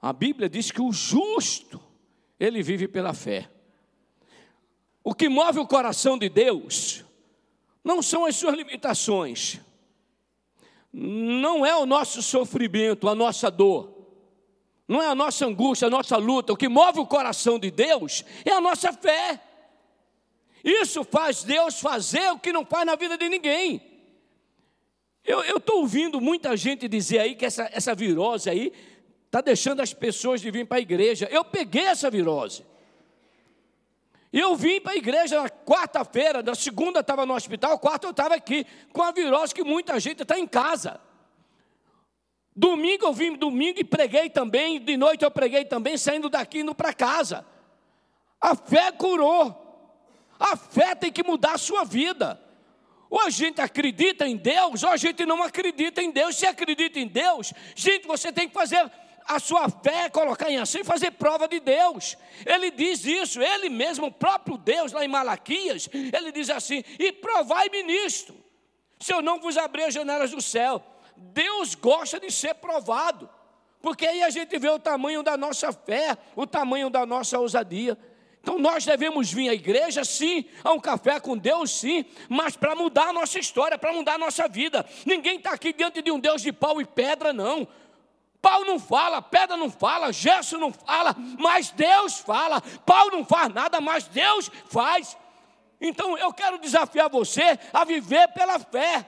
A Bíblia diz que o justo, ele vive pela fé. O que move o coração de Deus não são as suas limitações, não é o nosso sofrimento, a nossa dor, não é a nossa angústia, a nossa luta. O que move o coração de Deus é a nossa fé. Isso faz Deus fazer o que não faz na vida de ninguém. Eu estou ouvindo muita gente dizer aí que essa, essa virose aí está deixando as pessoas de vir para a igreja. Eu peguei essa virose. Eu vim para a igreja na quarta-feira, na segunda estava no hospital, quarta eu estava aqui, com a virose que muita gente está em casa. Domingo eu vim domingo e preguei também, de noite eu preguei também, saindo daqui indo para casa. A fé curou. A fé tem que mudar a sua vida. Ou a gente acredita em Deus, ou a gente não acredita em Deus. Se acredita em Deus, gente, você tem que fazer a sua fé, colocar em ação e fazer prova de Deus. Ele diz isso, ele mesmo, o próprio Deus, lá em Malaquias, ele diz assim: e provai-me nisto, se eu não vos abrir as janelas do céu. Deus gosta de ser provado, porque aí a gente vê o tamanho da nossa fé, o tamanho da nossa ousadia. Então nós devemos vir à igreja, sim, a um café com Deus, sim, mas para mudar a nossa história, para mudar a nossa vida. Ninguém está aqui diante de um Deus de pau e pedra, não. Pau não fala, pedra não fala, gesso não fala, mas Deus fala. Pau não faz nada, mas Deus faz. Então eu quero desafiar você a viver pela fé.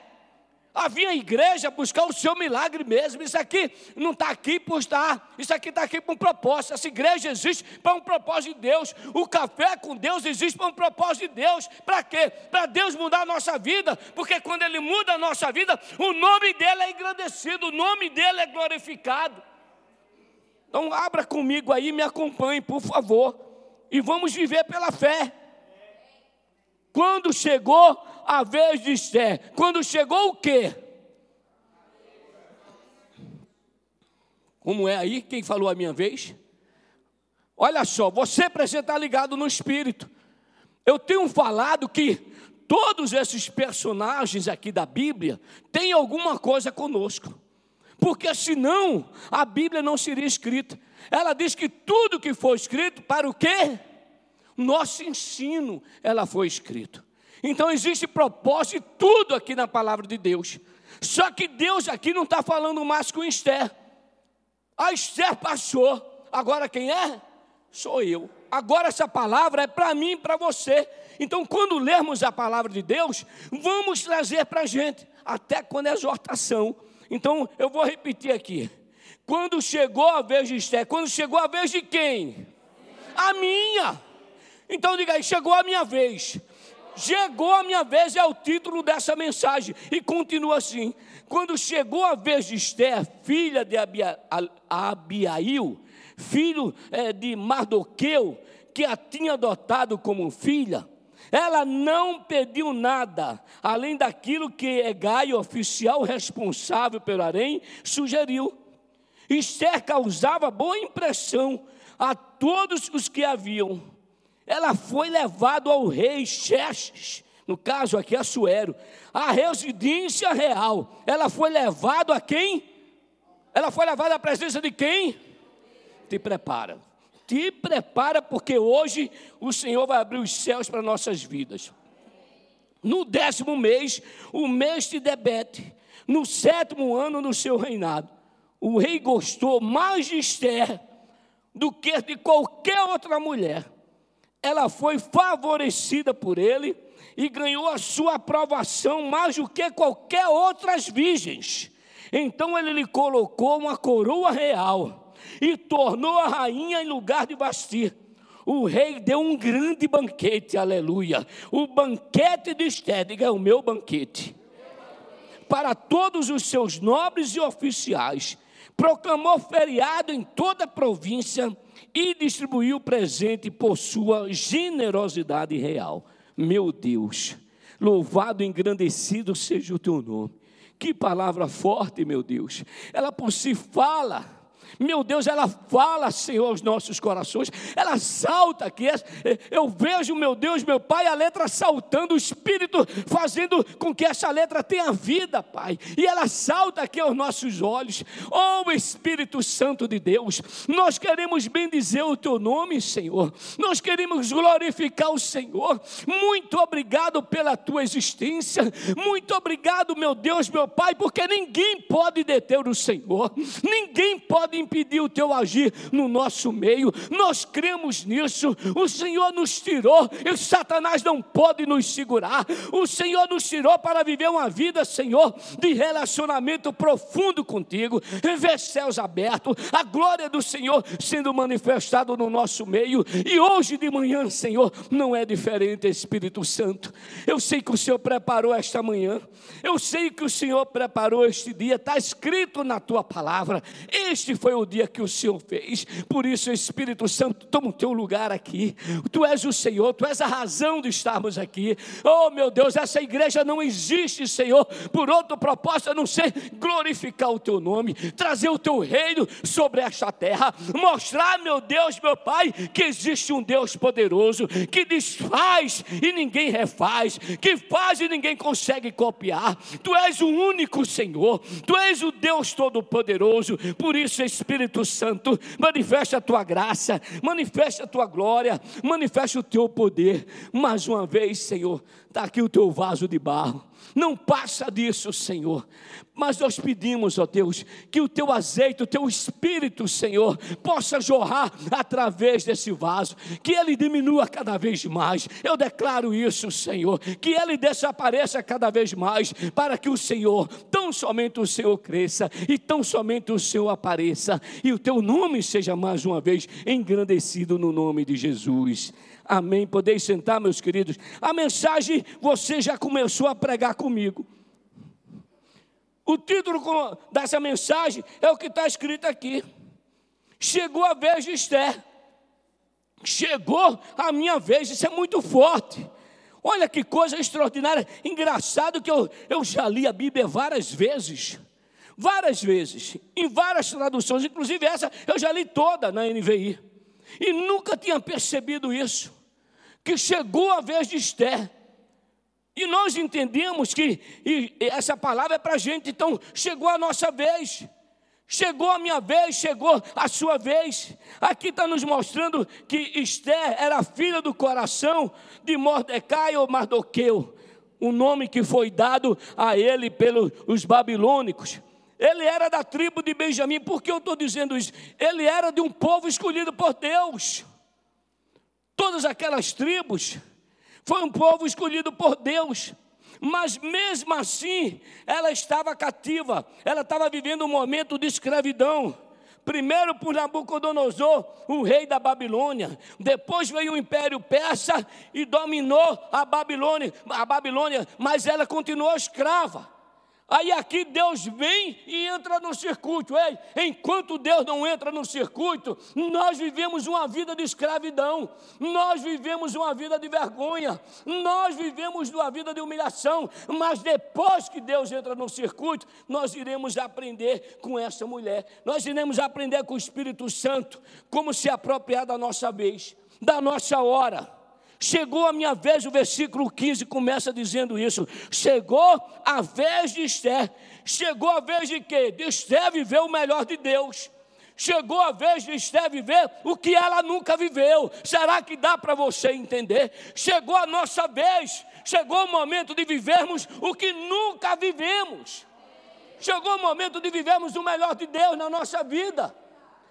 A igreja buscar o seu milagre mesmo. Isso aqui não está aqui por estar. Isso aqui está aqui para um propósito. Essa igreja existe para um propósito de Deus. O café com Deus existe para um propósito de Deus. Para quê? Para Deus mudar a nossa vida. Porque quando Ele muda a nossa vida, o nome dele é engrandecido, o nome dele é glorificado. Então abra comigo aí, me acompanhe, por favor. E vamos viver pela fé. Quando chegou a vez de Esther. Quando chegou o quê? Como é aí? Quem falou a minha vez? Olha só, você precisa estar ligado no Espírito. Eu tenho falado que todos esses personagens aqui da Bíblia têm alguma coisa conosco. Porque senão a Bíblia não seria escrita. Ela diz que tudo que foi escrito, para o quê? Nosso ensino, ela foi escrito. Então existe propósito e tudo aqui na palavra de Deus. Só que Deus aqui não está falando mais com Esther. A Esther passou. Agora quem é? Sou eu. Agora essa palavra é para mim e para você. Então, quando lermos a palavra de Deus, vamos trazer para a gente, até quando é exortação. Então, eu vou repetir aqui. Quando chegou a vez de Esther, quando chegou a vez de quem? A minha. Então diga aí, chegou a minha vez. Chegou a minha vez, é o título dessa mensagem. E continua assim: quando chegou a vez de Esther, filha de Abiail, filho é, de Mardoqueu, que a tinha adotado como filha, ela não pediu nada, além daquilo que Egai, oficial responsável pelo harém, sugeriu. Esther causava boa impressão a todos os que haviam ela foi levada ao rei Xerxes, no caso aqui Assuero, a residência real. Ela foi levada a quem? Ela foi levada à presença de quem? Te prepara. Te prepara, porque hoje o Senhor vai abrir os céus para nossas vidas. No décimo mês, o mês de Debete, no sétimo ano do seu reinado, o rei gostou mais de Esther do que de qualquer outra mulher ela foi favorecida por ele e ganhou a sua aprovação mais do que qualquer outras virgens. Então ele lhe colocou uma coroa real e tornou a rainha em lugar de Basti. O rei deu um grande banquete, aleluia. O banquete de Esté, diga, é o meu banquete. Para todos os seus nobres e oficiais. Proclamou feriado em toda a província e distribuiu presente por sua generosidade real. Meu Deus, louvado e engrandecido seja o teu nome. Que palavra forte, meu Deus. Ela por si fala Meu Deus, ela fala, Senhor, aos nossos corações. Ela salta aqui. Eu vejo, meu Deus, meu Pai, a letra saltando, o Espírito fazendo com que essa letra tenha vida, Pai. E ela salta aqui aos nossos olhos. Oh, Espírito Santo de Deus, nós queremos bendizer o Teu nome, Senhor. Nós queremos glorificar o Senhor. Muito obrigado pela Tua existência. Muito obrigado, meu Deus, meu Pai, porque ninguém pode deter o Senhor. Ninguém pode impedir o teu agir no nosso meio. Nós cremos nisso. O Senhor nos tirou e Satanás não pode nos segurar. O Senhor nos tirou para viver uma vida, Senhor, de relacionamento profundo contigo. Ver céus abertos, a glória do Senhor sendo manifestado no nosso meio. E hoje de manhã, Senhor, não é diferente, Espírito Santo. Eu sei que o Senhor preparou esta manhã. Eu sei que o Senhor preparou este dia. Está escrito na tua palavra. Este foi o o dia que o Senhor fez. Por isso, Espírito Santo, toma o teu lugar aqui. Tu és o Senhor, tu és a razão de estarmos aqui. Oh, meu Deus, essa igreja não existe, Senhor, por outro propósito a não ser glorificar o teu nome, trazer o teu reino sobre esta terra, mostrar, meu Deus, meu Pai, que existe um Deus poderoso, que desfaz e ninguém refaz, que faz e ninguém consegue copiar. Tu és o único Senhor, tu és o Deus todo-poderoso. Por isso, Espírito Espírito Santo, manifesta a tua graça, manifesta a tua glória, manifesta o teu poder. Mais uma vez, Senhor, está aqui o teu vaso de barro. Não passa disso, Senhor. Mas nós pedimos, ó Deus, que o teu azeite, o teu espírito, Senhor, possa jorrar através desse vaso, que ele diminua cada vez mais. Eu declaro isso, Senhor, que ele desapareça cada vez mais, para que o Senhor, tão somente o Senhor cresça e tão somente o Senhor apareça e o teu nome seja mais uma vez engrandecido no nome de Jesus. Amém. Podeis sentar, meus queridos. A mensagem você já começou a pregar comigo. O título dessa mensagem é o que está escrito aqui. Chegou a vez de Esther. Chegou a minha vez, isso é muito forte. Olha que coisa extraordinária. Engraçado que eu, eu já li a Bíblia várias vezes. Várias vezes. Em várias traduções. Inclusive essa eu já li toda na NVI. E nunca tinha percebido isso que chegou a vez de Esther. E nós entendemos que essa palavra é para a gente, então chegou a nossa vez. Chegou a minha vez, chegou a sua vez. Aqui está nos mostrando que Esther era filha do coração de Mordecai ou Mardoqueu, o nome que foi dado a ele pelos babilônicos. Ele era da tribo de Benjamim, por que eu estou dizendo isso? Ele era de um povo escolhido por Deus todas aquelas tribos, foi um povo escolhido por Deus. Mas mesmo assim, ela estava cativa, ela estava vivendo um momento de escravidão. Primeiro por Nabucodonosor, o rei da Babilônia. Depois veio o Império Persa e dominou a Babilônia, a Babilônia, mas ela continuou escrava. Aí aqui Deus vem e entra no circuito. Ei, enquanto Deus não entra no circuito, nós vivemos uma vida de escravidão, nós vivemos uma vida de vergonha, nós vivemos uma vida de humilhação. Mas depois que Deus entra no circuito, nós iremos aprender com essa mulher, nós iremos aprender com o Espírito Santo como se apropriar da nossa vez, da nossa hora. Chegou a minha vez, o versículo 15 começa dizendo isso. Chegou a vez de Esther. Chegou a vez de quê? De Esther viver o melhor de Deus. Chegou a vez de Esther viver o que ela nunca viveu. Será que dá para você entender? Chegou a nossa vez. Chegou o momento de vivermos o que nunca vivemos. Chegou o momento de vivermos o melhor de Deus na nossa vida.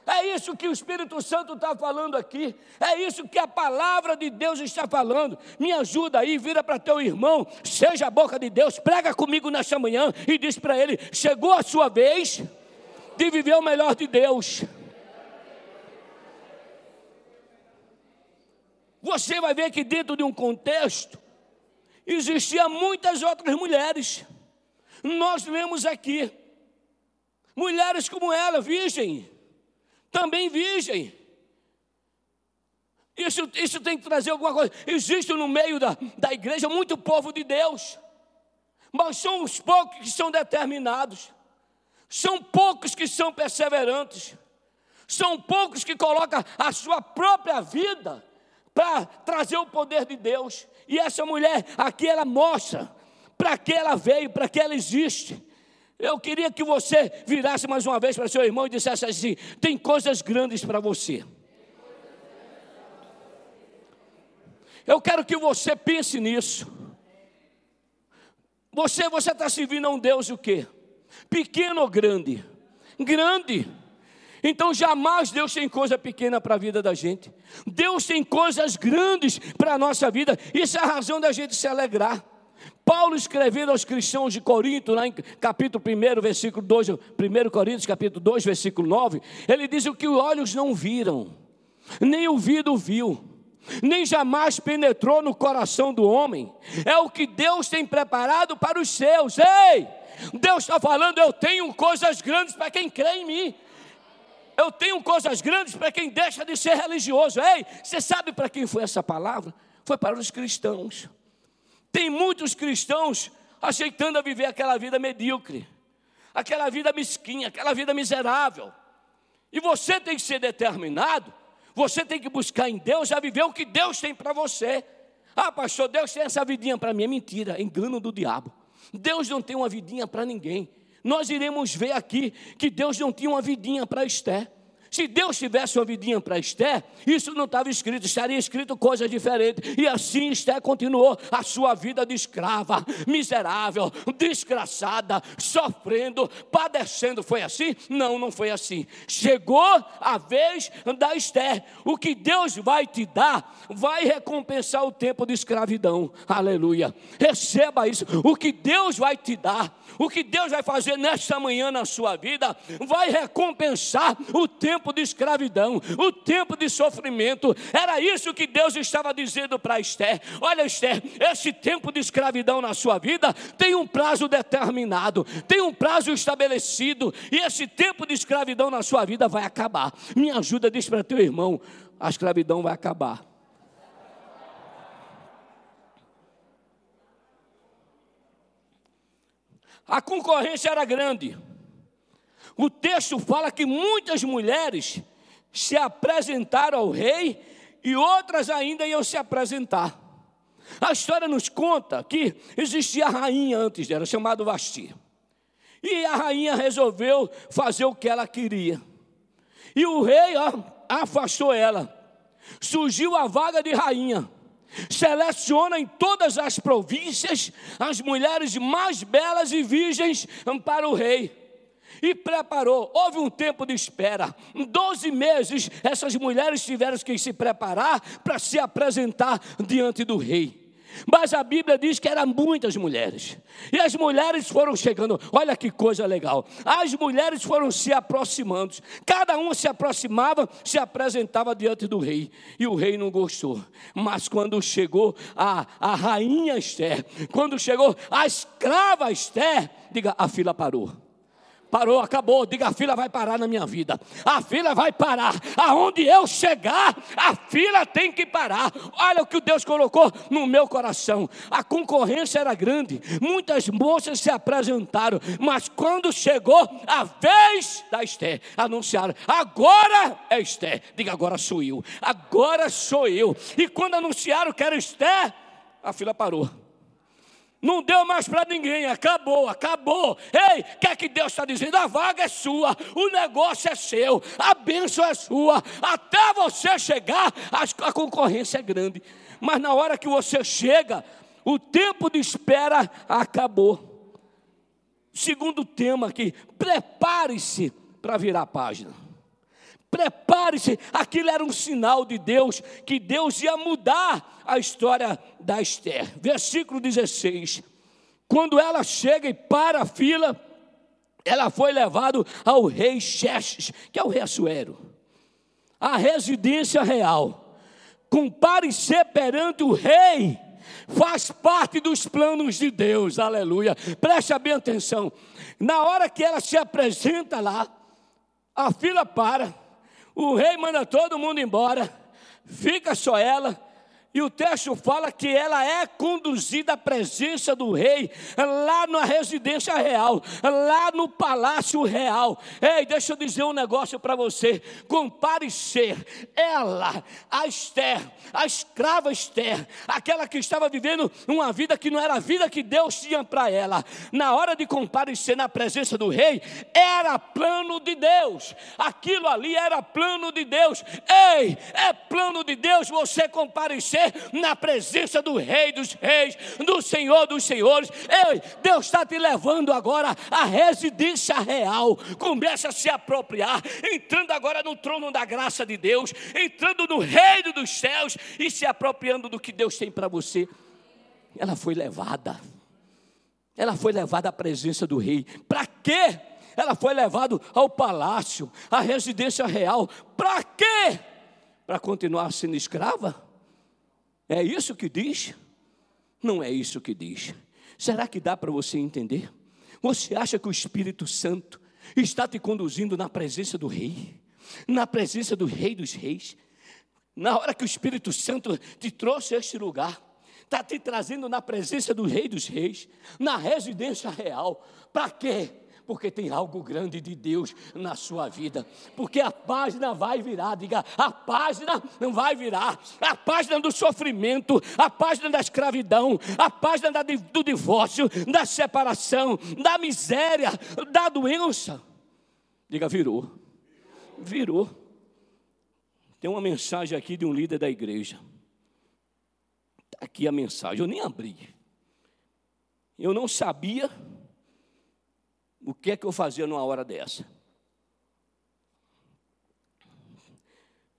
É isso que o Espírito Santo está falando aqui. É isso que a palavra de Deus está falando. Me ajuda aí, vira para teu irmão, seja a boca de Deus, prega comigo nesta manhã e diz para ele: chegou a sua vez de viver o melhor de Deus. Você vai ver que dentro de um contexto existiam muitas outras mulheres. Nós lemos aqui mulheres como ela, virgem também virgem. Isso, isso tem que trazer alguma coisa. Existe no meio da, da igreja muito povo de Deus, mas são os poucos que são determinados, são poucos que são perseverantes. São poucos que colocam a sua própria vida para trazer o poder de Deus. E essa mulher aqui ela mostra para que ela veio, para que ela existe. Eu queria que você virasse mais uma vez para seu irmão e dissesse assim: tem coisas grandes para você. Eu quero que você pense nisso. Você você está servindo a um Deus o quê? Pequeno ou grande? Grande. Então jamais Deus tem coisa pequena para a vida da gente. Deus tem coisas grandes para a nossa vida. Isso é a razão da gente se alegrar. Paulo escrevendo aos cristãos de Corinto, lá em capítulo 1, versículo 2, 1 Coríntios, capítulo 2, versículo 9, ele diz o que os olhos não viram, nem o ouvido viu, nem jamais penetrou no coração do homem. É o que Deus tem preparado para os seus. Ei! Deus está falando, eu tenho coisas grandes para quem crê em mim. Eu tenho coisas grandes para quem deixa de ser religioso. Ei, você sabe para quem foi essa palavra? Foi para os cristãos. Tem muitos cristãos aceitando a viver aquela vida medíocre, aquela vida mesquinha, aquela vida miserável. E você tem que ser determinado, você tem que buscar em Deus a viver o que Deus tem para você. Ah, pastor, Deus tem essa vidinha para mim. É mentira, é engano do diabo. Deus não tem uma vidinha para ninguém. Nós iremos ver aqui que Deus não tinha uma vidinha para Esther. Se Deus tivesse uma vidinha para Esté, isso não estava escrito, estaria escrito coisa diferente. E assim Esté continuou a sua vida de escrava, miserável, desgraçada, sofrendo, padecendo. Foi assim? Não, não foi assim. Chegou a vez da Esté. O que Deus vai te dar, vai recompensar o tempo de escravidão. Aleluia. Receba isso. O que Deus vai te dar, o que Deus vai fazer nesta manhã na sua vida, vai recompensar o tempo de escravidão, o tempo de sofrimento. Era isso que Deus estava dizendo para Esther. Olha, Esther, esse tempo de escravidão na sua vida tem um prazo determinado, tem um prazo estabelecido, e esse tempo de escravidão na sua vida vai acabar. Me ajuda, diz para teu irmão: a escravidão vai acabar. A concorrência era grande. O texto fala que muitas mulheres se apresentaram ao rei e outras ainda iam se apresentar. A história nos conta que existia a rainha antes dela, chamada Vasti. E a rainha resolveu fazer o que ela queria. E o rei ó, afastou ela. Surgiu a vaga de rainha. Seleciona em todas as províncias as mulheres mais belas e virgens para o rei e preparou. Houve um tempo de espera. Doze meses essas mulheres tiveram que se preparar para se apresentar diante do rei. Mas a Bíblia diz que eram muitas mulheres. E as mulheres foram chegando. Olha que coisa legal. As mulheres foram se aproximando. Cada uma se aproximava, se apresentava diante do rei. E o rei não gostou. Mas quando chegou a, a rainha Esther, quando chegou a escrava Esther, diga, a fila parou. Parou, acabou. Diga: a fila vai parar na minha vida. A fila vai parar. Aonde eu chegar, a fila tem que parar. Olha o que Deus colocou no meu coração. A concorrência era grande. Muitas moças se apresentaram. Mas quando chegou a vez da Esté, anunciaram: agora é Esté. Diga: agora sou eu. Agora sou eu. E quando anunciaram que era Esté, a fila parou. Não deu mais para ninguém, acabou, acabou. Ei, o que é que Deus está dizendo? A vaga é sua, o negócio é seu, a bênção é sua. Até você chegar, a concorrência é grande. Mas na hora que você chega, o tempo de espera acabou. Segundo tema aqui, prepare-se para virar a página. Prepare-se, aquilo era um sinal de Deus, que Deus ia mudar a história da Esther. Versículo 16: Quando ela chega e para a fila, ela foi levada ao rei Xerxes, que é o rei Assuero, a residência real. Comparecer perante o rei faz parte dos planos de Deus, aleluia. Preste bem atenção. Na hora que ela se apresenta lá, a fila para o rei manda todo mundo embora, fica só ela, E o texto fala que ela é conduzida à presença do rei, lá na residência real, lá no palácio real. Ei, deixa eu dizer um negócio para você: comparecer, ela, a Esther, a escrava Esther, aquela que estava vivendo uma vida que não era a vida que Deus tinha para ela, na hora de comparecer na presença do rei, era plano de Deus, aquilo ali era plano de Deus. Ei, é plano de Deus você comparecer na presença do Rei dos Reis, do Senhor dos Senhores. Ei, Deus está te levando agora à residência real. Começa a se apropriar, entrando agora no trono da graça de Deus, entrando no reino dos céus e se apropriando do que Deus tem para você. Ela foi levada. Ela foi levada à presença do rei. Para quê? Ela foi levada ao palácio, à residência real. Para quê? Para continuar sendo escrava? É isso que diz? Não é isso que diz. Será que dá para você entender? Você acha que o Espírito Santo está te conduzindo na presença do Rei? Na presença do Rei dos Reis? Na hora que o Espírito Santo te trouxe a este lugar, está te trazendo na presença do Rei dos Reis, na residência real. Para quê? Porque tem algo grande de Deus na sua vida. Porque a página vai virar, diga, a página não vai virar. A página do sofrimento, a página da escravidão, a página da, do divórcio, da separação, da miséria, da doença. Diga, virou. Virou. Tem uma mensagem aqui de um líder da igreja. Está aqui a mensagem, eu nem abri. Eu não sabia o que é que eu fazia numa hora dessa?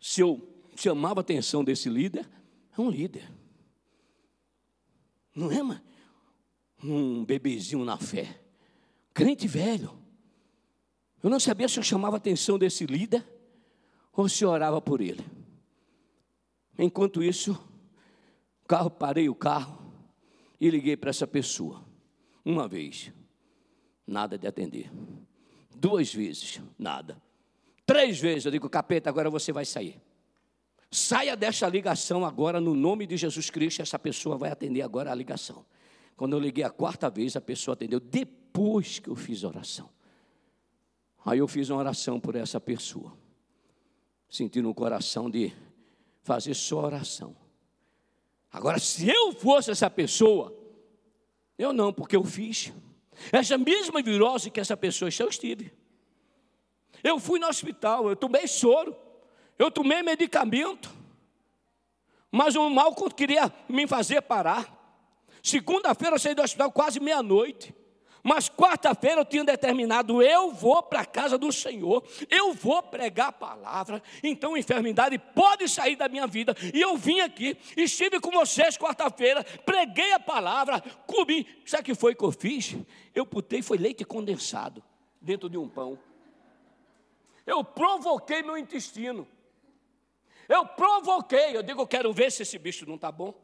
Se eu chamava a atenção desse líder, é um líder. Não é mas um bebezinho na fé. Crente velho. Eu não sabia se eu chamava a atenção desse líder ou se orava por ele. Enquanto isso, carro, parei o carro e liguei para essa pessoa. Uma vez nada de atender. Duas vezes, nada. Três vezes eu digo, capeta, agora você vai sair. Saia desta ligação agora, no nome de Jesus Cristo, essa pessoa vai atender agora a ligação. Quando eu liguei a quarta vez, a pessoa atendeu depois que eu fiz a oração. Aí eu fiz uma oração por essa pessoa. Senti no coração de fazer só oração. Agora, se eu fosse essa pessoa, eu não, porque eu fiz. Essa mesma virose que essa pessoa está, eu estive. Eu fui no hospital, eu tomei soro, eu tomei medicamento, mas o mal queria me fazer parar. Segunda-feira eu saí do hospital quase meia-noite. Mas quarta-feira eu tinha determinado, eu vou para a casa do Senhor, eu vou pregar a palavra, então a enfermidade pode sair da minha vida. E eu vim aqui, estive com vocês quarta-feira, preguei a palavra, comi. Sabe o que foi que eu fiz? Eu putei, foi leite condensado dentro de um pão. Eu provoquei meu intestino. Eu provoquei, eu digo, eu quero ver se esse bicho não está bom.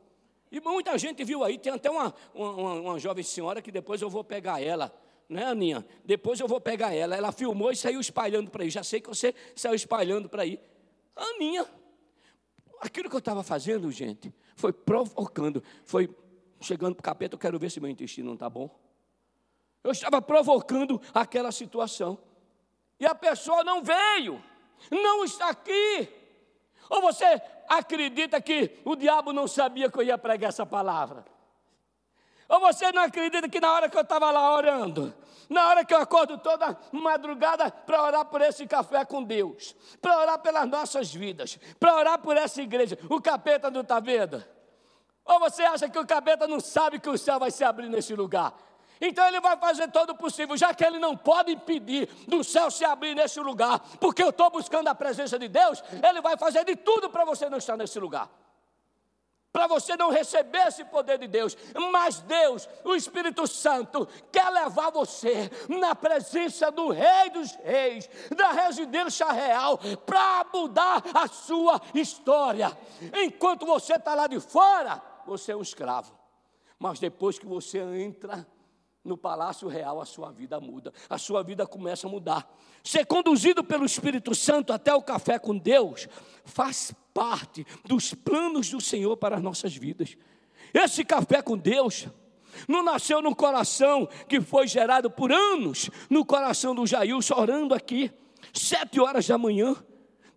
E muita gente viu aí, tem até uma, uma, uma jovem senhora que depois eu vou pegar ela, né, Aninha? Depois eu vou pegar ela. Ela filmou e saiu espalhando para aí. Já sei que você saiu espalhando para aí. Aninha, aquilo que eu estava fazendo, gente, foi provocando, foi chegando para o capeta, eu quero ver se meu intestino não está bom. Eu estava provocando aquela situação. E a pessoa não veio, não está aqui. Ou você acredita que o diabo não sabia que eu ia pregar essa palavra? Ou você não acredita que na hora que eu estava lá orando, na hora que eu acordo toda madrugada para orar por esse café com Deus, para orar pelas nossas vidas, para orar por essa igreja, o capeta não está vendo? Ou você acha que o capeta não sabe que o céu vai se abrir nesse lugar? Então ele vai fazer todo o possível, já que ele não pode impedir do céu se abrir nesse lugar, porque eu estou buscando a presença de Deus, ele vai fazer de tudo para você não estar nesse lugar. Para você não receber esse poder de Deus, mas Deus, o Espírito Santo, quer levar você na presença do Rei dos Reis, da residência real, para mudar a sua história. Enquanto você está lá de fora, você é um escravo, mas depois que você entra no palácio real a sua vida muda, a sua vida começa a mudar. Ser conduzido pelo Espírito Santo até o café com Deus faz parte dos planos do Senhor para as nossas vidas. Esse café com Deus não nasceu no coração que foi gerado por anos no coração do Jailson, orando aqui, sete horas da manhã.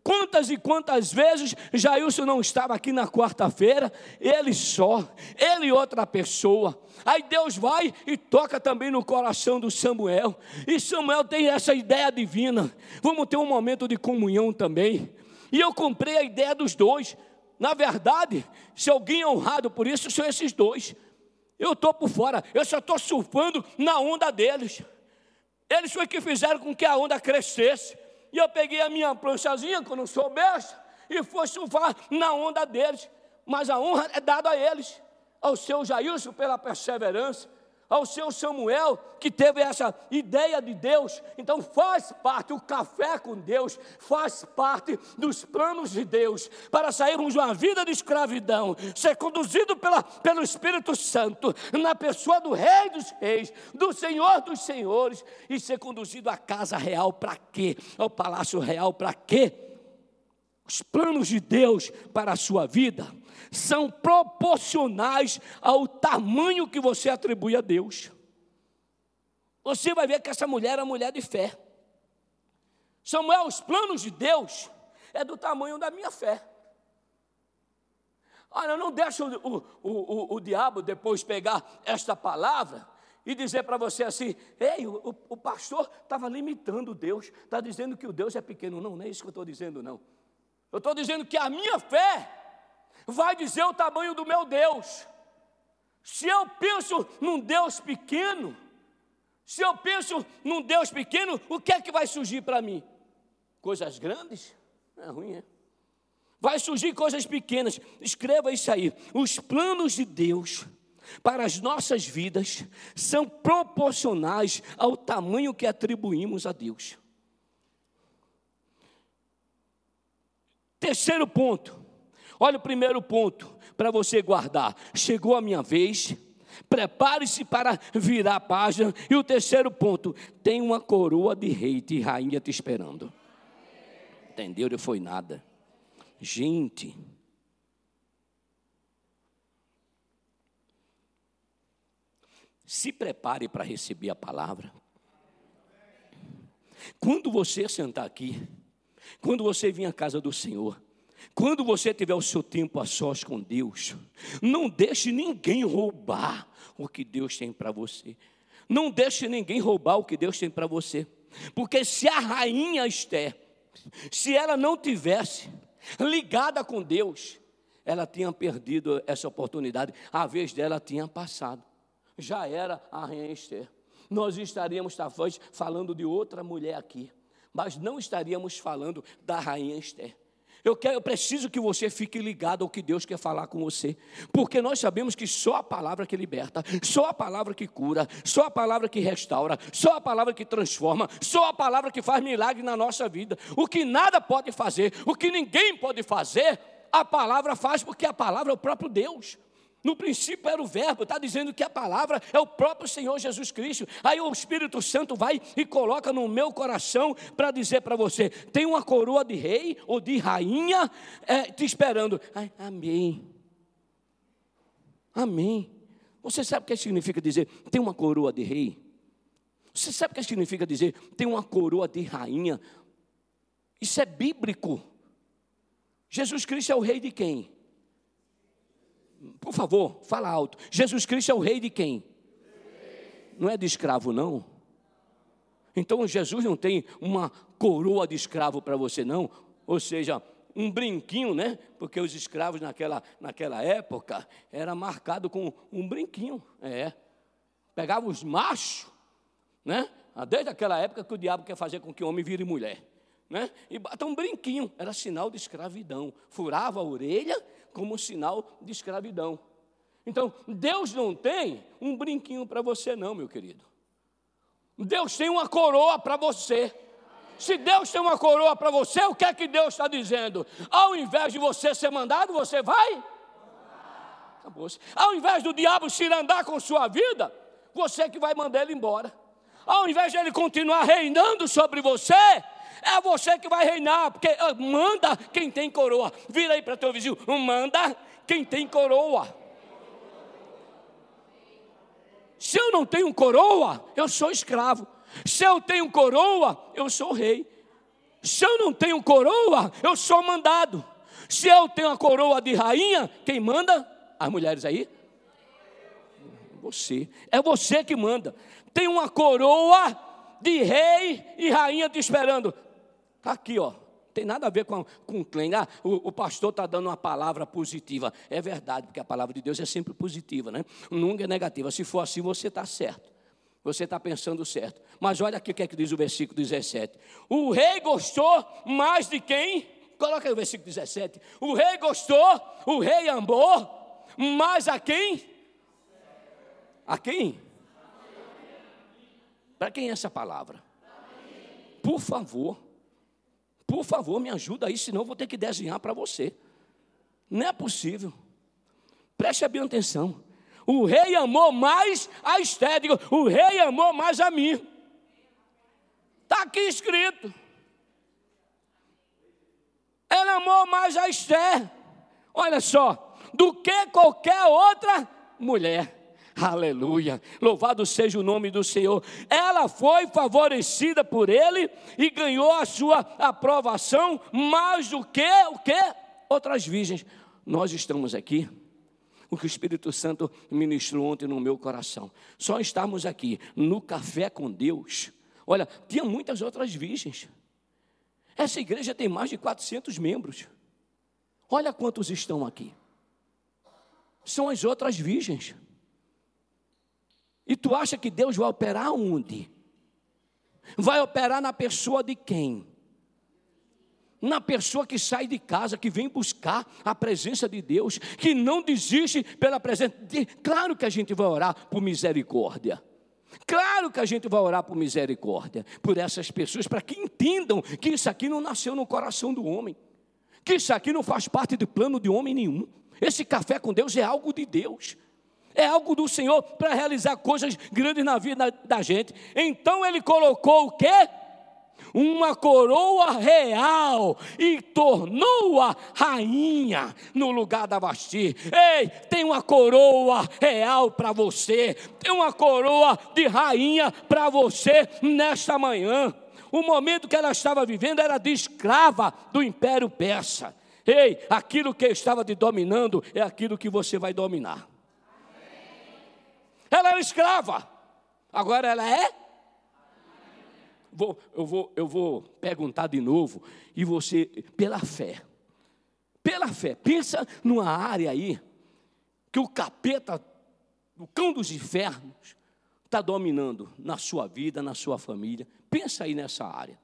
Quantas e quantas vezes Jailson não estava aqui na quarta-feira, ele só, ele e outra pessoa. Aí Deus vai e toca também no coração do Samuel. E Samuel tem essa ideia divina. Vamos ter um momento de comunhão também. E eu comprei a ideia dos dois. Na verdade, se alguém é honrado por isso, são esses dois. Eu estou por fora, eu só estou surfando na onda deles. Eles foi que fizeram com que a onda crescesse. E eu peguei a minha pranchazinha, quando eu sou besta, e fui surfar na onda deles. Mas a honra é dada a eles, ao seu Jailson pela perseverança, ao seu Samuel, que teve essa ideia de Deus. Então faz parte, o café com Deus faz parte dos planos de Deus para sairmos de uma vida de escravidão, ser conduzido pela, pelo Espírito Santo, na pessoa do Rei dos Reis, do Senhor dos Senhores, e ser conduzido à casa real para quê? Ao palácio real para quê? Os planos de Deus para a sua vida são proporcionais ao tamanho que você atribui a Deus. Você vai ver que essa mulher é mulher de fé. Samuel, os planos de Deus é do tamanho da minha fé. Olha, não deixa o, o, o, o diabo depois pegar esta palavra e dizer para você assim: ei, o, o pastor estava limitando Deus, está dizendo que o Deus é pequeno. Não, não é isso que eu estou dizendo, não. Eu estou dizendo que a minha fé vai dizer o tamanho do meu Deus. Se eu penso num Deus pequeno, se eu penso num Deus pequeno, o que é que vai surgir para mim? Coisas grandes? É ruim, é? Vai surgir coisas pequenas. Escreva isso aí. Os planos de Deus para as nossas vidas são proporcionais ao tamanho que atribuímos a Deus. Terceiro ponto. Olha o primeiro ponto para você guardar. Chegou a minha vez. Prepare-se para virar a página. E o terceiro ponto: tem uma coroa de rei e rainha te esperando. Entendeu? Não foi nada. Gente. Se prepare para receber a palavra. Quando você sentar aqui, quando você vir à casa do Senhor, quando você tiver o seu tempo a sós com Deus, não deixe ninguém roubar o que Deus tem para você. Não deixe ninguém roubar o que Deus tem para você. Porque se a rainha Esther, se ela não tivesse ligada com Deus, ela tinha perdido essa oportunidade. A vez dela tinha passado. Já era a rainha Esther. Nós estaríamos talvez falando de outra mulher aqui mas não estaríamos falando da rainha Esther. Eu, quero, eu preciso que você fique ligado ao que Deus quer falar com você, porque nós sabemos que só a palavra que liberta, só a palavra que cura, só a palavra que restaura, só a palavra que transforma, só a palavra que faz milagre na nossa vida. O que nada pode fazer, o que ninguém pode fazer, a palavra faz, porque a palavra é o próprio Deus. No princípio era o Verbo, está dizendo que a palavra é o próprio Senhor Jesus Cristo. Aí o Espírito Santo vai e coloca no meu coração para dizer para você: tem uma coroa de rei ou de rainha é, te esperando. Ai, amém. Amém. Você sabe o que significa dizer tem uma coroa de rei? Você sabe o que significa dizer tem uma coroa de rainha? Isso é bíblico. Jesus Cristo é o rei de quem? Por favor, fala alto. Jesus Cristo é o rei de quem? Não é de escravo, não. Então Jesus não tem uma coroa de escravo para você, não. Ou seja, um brinquinho, né? Porque os escravos naquela, naquela época era marcado com um brinquinho. É. Pegava os machos, né? Ah, desde aquela época que o diabo quer fazer com que o homem vire mulher. Né? E bata um brinquinho, era sinal de escravidão. Furava a orelha como sinal de escravidão. Então, Deus não tem um brinquinho para você, não, meu querido. Deus tem uma coroa para você. Se Deus tem uma coroa para você, o que é que Deus está dizendo? Ao invés de você ser mandado, você vai? Acabou. -se. Ao invés do diabo se andar com sua vida, você que vai mandar ele embora. Ao invés de ele continuar reinando sobre você, é você que vai reinar, porque ah, manda quem tem coroa. Vira aí para teu vizinho, manda quem tem coroa. Se eu não tenho coroa, eu sou escravo. Se eu tenho coroa, eu sou rei. Se eu não tenho coroa, eu sou mandado. Se eu tenho a coroa de rainha, quem manda? As mulheres aí? Você. É você que manda. Tem uma coroa de rei e rainha te esperando. Está aqui, ó. Tem nada a ver com, com o Ah, o, o pastor está dando uma palavra positiva. É verdade, porque a palavra de Deus é sempre positiva, né? Nunca é negativa. Se for assim, você está certo. Você está pensando certo. Mas olha aqui o que, é que diz o versículo 17. O rei gostou mais de quem? Coloca aí o versículo 17. O rei gostou, o rei amou, mais a quem? A quem? Para quem é essa palavra? Por favor. Por favor, me ajuda aí, senão eu vou ter que desenhar para você. Não é possível. Preste bem atenção. O rei amou mais a. Digo, o rei amou mais a mim. Está aqui escrito. Ele amou mais a Esther. Olha só, do que qualquer outra mulher. Aleluia. Louvado seja o nome do Senhor. Ela foi favorecida por ele e ganhou a sua aprovação mais do que o que outras virgens. Nós estamos aqui o que o Espírito Santo ministrou ontem no meu coração. Só estamos aqui no café com Deus. Olha, tinha muitas outras virgens. Essa igreja tem mais de 400 membros. Olha quantos estão aqui. São as outras virgens. E tu acha que Deus vai operar onde? Vai operar na pessoa de quem? Na pessoa que sai de casa, que vem buscar a presença de Deus, que não desiste pela presença. De... Claro que a gente vai orar por misericórdia. Claro que a gente vai orar por misericórdia por essas pessoas, para que entendam que isso aqui não nasceu no coração do homem, que isso aqui não faz parte do plano de homem nenhum. Esse café com Deus é algo de Deus é algo do Senhor para realizar coisas grandes na vida da gente. Então ele colocou o quê? Uma coroa real e tornou-a rainha no lugar da Basti. Ei, tem uma coroa real para você, tem uma coroa de rainha para você nesta manhã. O momento que ela estava vivendo era de escrava do império persa. Ei, aquilo que estava te dominando é aquilo que você vai dominar. Ela era escrava, agora ela é. Vou, eu, vou, eu vou perguntar de novo, e você, pela fé, pela fé, pensa numa área aí, que o capeta, o cão dos infernos, está dominando na sua vida, na sua família. Pensa aí nessa área.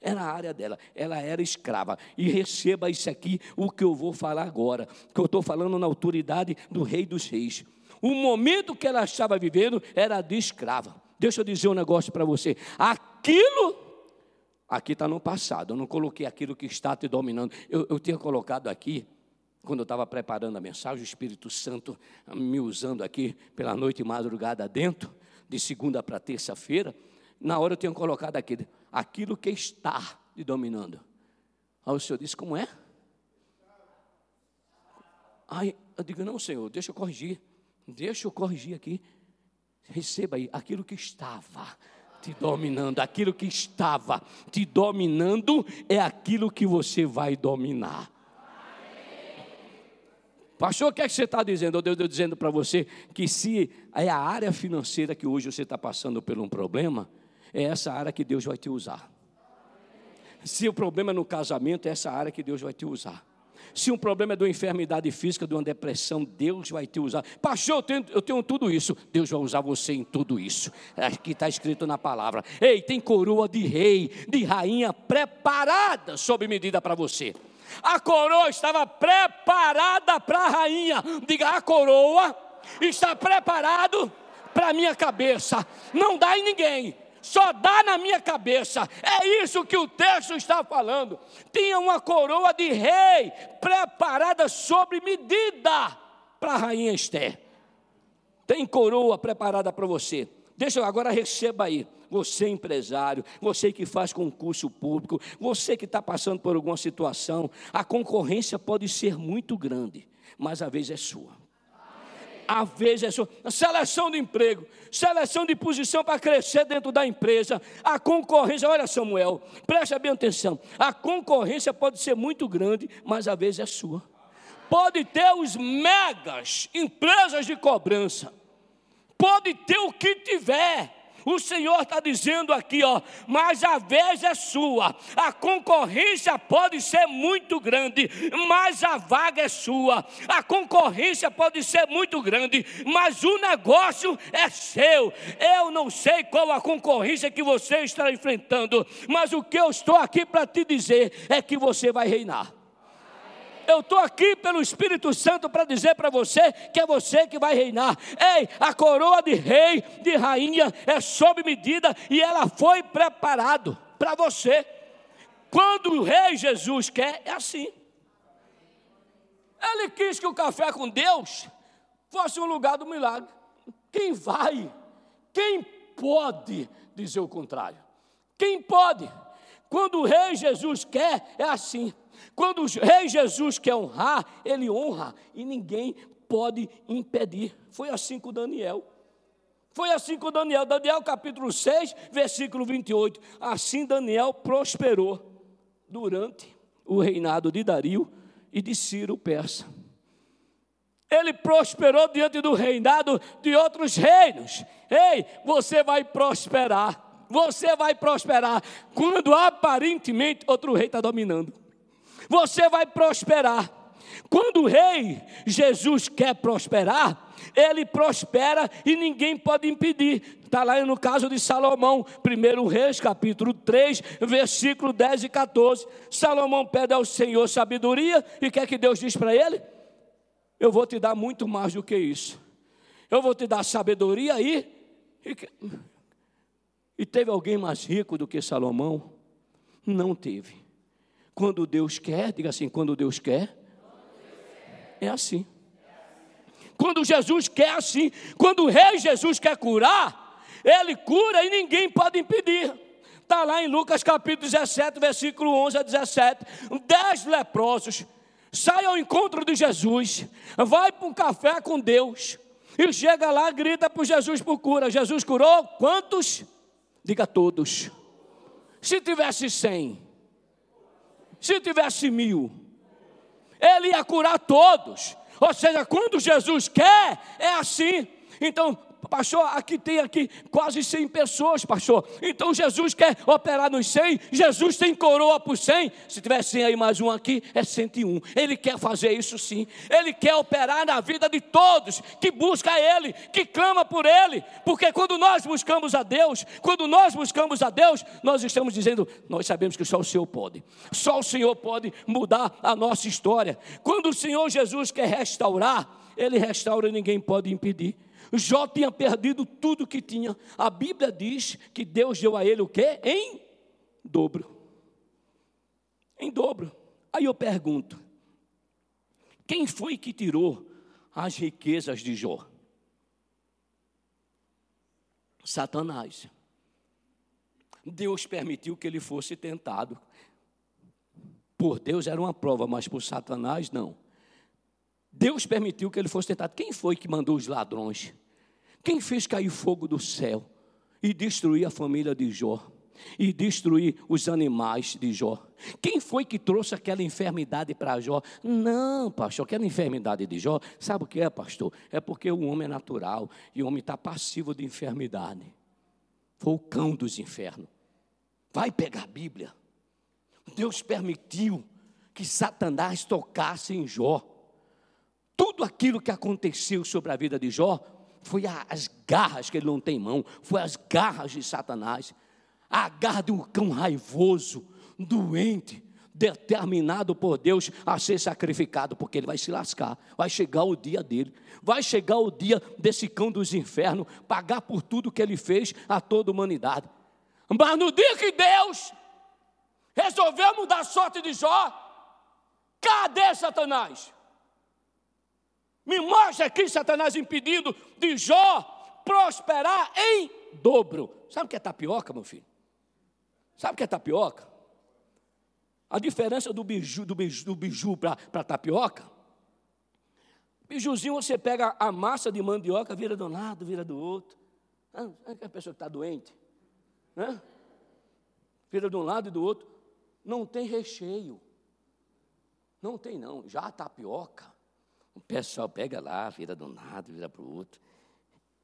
Era a área dela, ela era escrava. E receba isso aqui, o que eu vou falar agora, que eu estou falando na autoridade do Rei dos Reis. O momento que ela estava vivendo era de escrava. Deixa eu dizer um negócio para você. Aquilo, aqui está no passado. Eu não coloquei aquilo que está te dominando. Eu, eu tinha colocado aqui, quando eu estava preparando a mensagem, o Espírito Santo me usando aqui pela noite e madrugada dentro, de segunda para terça-feira. Na hora eu tinha colocado aqui, aquilo que está te dominando. Aí o Senhor disse: Como é? Aí eu digo: Não, Senhor, deixa eu corrigir. Deixa eu corrigir aqui. Receba aí aquilo que estava te dominando, aquilo que estava te dominando é aquilo que você vai dominar. Pastor, o que é que você está dizendo? Eu estou dizendo para você que se é a área financeira que hoje você está passando por um problema, é essa área que Deus vai te usar. Se o problema é no casamento, é essa área que Deus vai te usar. Se um problema é de uma enfermidade física, de uma depressão, Deus vai te usar. Pastor, eu tenho, eu tenho tudo isso. Deus vai usar você em tudo isso. Aqui está escrito na palavra. Ei, tem coroa de rei, de rainha preparada sob medida para você. A coroa estava preparada para a rainha. Diga, a coroa está preparado para a minha cabeça. Não dá em ninguém só dá na minha cabeça. É isso que o texto está falando. Tinha uma coroa de rei preparada sobre medida para a rainha Esther. tem coroa preparada para você. Deixa eu agora receba aí. Você empresário, você que faz concurso público, você que está passando por alguma situação, a concorrência pode ser muito grande, mas a vez é sua a vez é sua. Seleção de emprego, seleção de posição para crescer dentro da empresa. A concorrência, olha Samuel, preste bem atenção. A concorrência pode ser muito grande, mas a vez é sua. Pode ter os megas empresas de cobrança. Pode ter o que tiver o Senhor está dizendo aqui, ó, mas a vez é sua. A concorrência pode ser muito grande, mas a vaga é sua. A concorrência pode ser muito grande, mas o negócio é seu. Eu não sei qual a concorrência que você está enfrentando, mas o que eu estou aqui para te dizer é que você vai reinar. Eu estou aqui pelo Espírito Santo para dizer para você que é você que vai reinar. Ei, a coroa de rei, de rainha, é sob medida e ela foi preparado para você. Quando o rei Jesus quer, é assim. Ele quis que o café com Deus fosse um lugar do milagre. Quem vai? Quem pode dizer o contrário? Quem pode? Quando o rei Jesus quer, é assim. Quando o rei Jesus quer honrar, ele honra e ninguém pode impedir. Foi assim com Daniel. Foi assim com Daniel. Daniel capítulo 6, versículo 28. Assim Daniel prosperou durante o reinado de Dario e de Ciro persa. Ele prosperou diante do reinado de outros reinos. Ei, você vai prosperar. Você vai prosperar quando aparentemente outro rei está dominando você vai prosperar. Quando o rei Jesus quer prosperar, ele prospera e ninguém pode impedir. Está lá no caso de Salomão, 1 Reis, capítulo 3, versículo 10 e 14. Salomão pede ao Senhor sabedoria e o que é que Deus diz para ele? Eu vou te dar muito mais do que isso. Eu vou te dar sabedoria aí. E, e teve alguém mais rico do que Salomão? Não teve. Quando Deus quer, diga assim: quando Deus quer, é assim. Quando Jesus quer, assim. Quando o Rei Jesus quer curar, ele cura e ninguém pode impedir. Está lá em Lucas capítulo 17, versículo 11 a 17. Dez leprosos sai ao encontro de Jesus, vai para um café com Deus e chega lá, grita para Jesus por cura. Jesus curou quantos? Diga todos. Se tivesse cem, se tivesse mil, ele ia curar todos. Ou seja, quando Jesus quer, é assim. Então, pastor, aqui tem aqui quase 100 pessoas, pastor. Então Jesus quer operar nos 100, Jesus tem coroa por 100. Se tiver 100 aí mais um aqui, é 101. Ele quer fazer isso sim. Ele quer operar na vida de todos que busca Ele, que clama por Ele. Porque quando nós buscamos a Deus, quando nós buscamos a Deus, nós estamos dizendo, nós sabemos que só o Senhor pode. Só o Senhor pode mudar a nossa história. Quando o Senhor Jesus quer restaurar, Ele restaura e ninguém pode impedir. Jó tinha perdido tudo que tinha. A Bíblia diz que Deus deu a ele o quê? Em dobro. Em dobro. Aí eu pergunto: quem foi que tirou as riquezas de Jó? Satanás. Deus permitiu que ele fosse tentado. Por Deus era uma prova, mas por Satanás não. Deus permitiu que ele fosse tentado. Quem foi que mandou os ladrões? Quem fez cair fogo do céu e destruir a família de Jó? E destruir os animais de Jó. Quem foi que trouxe aquela enfermidade para Jó? Não, pastor, aquela enfermidade de Jó, sabe o que é, pastor? É porque o homem é natural e o homem está passivo de enfermidade. Foi o cão dos infernos. Vai pegar a Bíblia. Deus permitiu que Satanás tocasse em Jó. Tudo aquilo que aconteceu sobre a vida de Jó foi as garras que ele não tem mão, foi as garras de Satanás, a garra de um cão raivoso, doente, determinado por Deus a ser sacrificado, porque ele vai se lascar, vai chegar o dia dele, vai chegar o dia desse cão dos infernos pagar por tudo que ele fez a toda a humanidade. Mas no dia que Deus resolveu mudar a sorte de Jó, cadê Satanás? Me mostra aqui Satanás impedindo de Jó prosperar em dobro. Sabe o que é tapioca, meu filho? Sabe o que é tapioca? A diferença do biju, do biju, do biju para tapioca. Bijuzinho você pega a massa de mandioca, vira de um lado, vira do outro. Ah, é a pessoa que está doente. Né? Vira de um lado e do outro. Não tem recheio. Não tem não. Já a tapioca. O pessoal pega lá, vira de um lado, vira para o outro.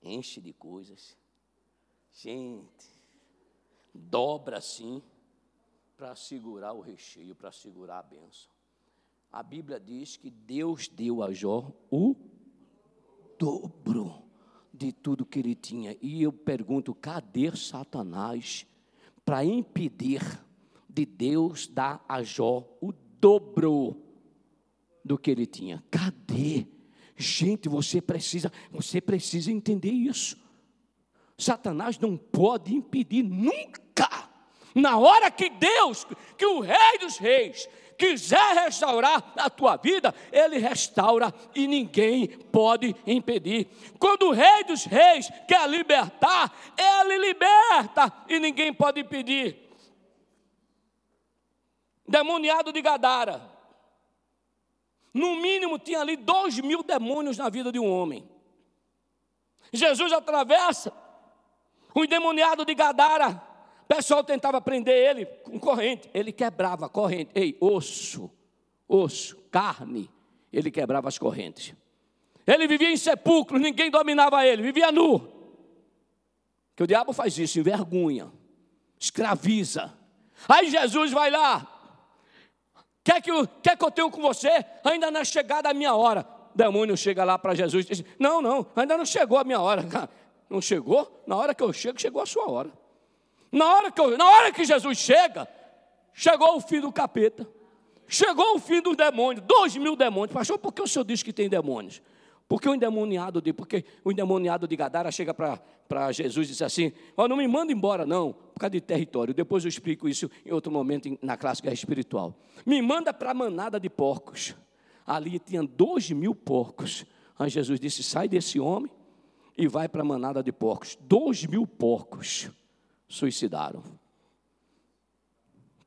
Enche de coisas. Gente, dobra assim para segurar o recheio, para segurar a bênção. A Bíblia diz que Deus deu a Jó o dobro de tudo que ele tinha. E eu pergunto: cadê Satanás para impedir de Deus dar a Jó o dobro do que ele tinha? Cadê? Gente, você precisa, você precisa entender isso. Satanás não pode impedir nunca na hora que Deus, que o Rei dos Reis, quiser restaurar a tua vida, Ele restaura e ninguém pode impedir. Quando o Rei dos Reis quer libertar, Ele liberta e ninguém pode impedir. Demoniado de Gadara. No mínimo tinha ali dois mil demônios na vida de um homem. Jesus atravessa o endemoniado de Gadara o pessoal tentava prender ele com corrente, ele quebrava a corrente. Ei, osso, osso, carne, ele quebrava as correntes. Ele vivia em sepulcro, ninguém dominava ele, vivia nu. Que o diabo faz isso, envergonha, escraviza. Aí Jesus vai lá, quer que, eu, quer que eu tenha com você? Ainda não é chegada a minha hora. O demônio chega lá para Jesus e diz: Não, não, ainda não chegou a minha hora. Não chegou? Na hora que eu chego, chegou a sua hora. Na hora que, eu, na hora que Jesus chega, chegou o fim do capeta. Chegou o fim dos demônios, dois mil demônios. Pastor, por que o senhor diz que tem demônios? Porque o endemoniado de, porque o endemoniado de Gadara chega para Jesus e diz assim: oh, não me manda embora, não, por causa de território. Depois eu explico isso em outro momento na classe guerra espiritual. Me manda para a manada de porcos. Ali tinha dois mil porcos. Aí Jesus disse: sai desse homem e vai para a manada de porcos. Dois mil porcos suicidaram.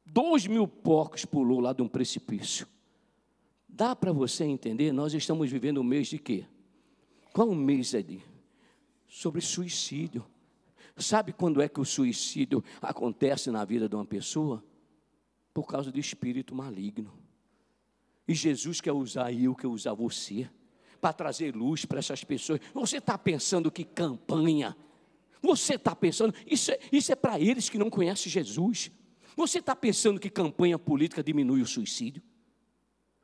Dois mil porcos pulou lá de um precipício. Dá para você entender? Nós estamos vivendo um mês de quê? Qual um mês é de? Sobre suicídio. Sabe quando é que o suicídio acontece na vida de uma pessoa? Por causa do espírito maligno. E Jesus quer usar eu, quer usar você, para trazer luz para essas pessoas. Você está pensando que campanha você está pensando, isso é, isso é para eles que não conhecem Jesus. Você está pensando que campanha política diminui o suicídio?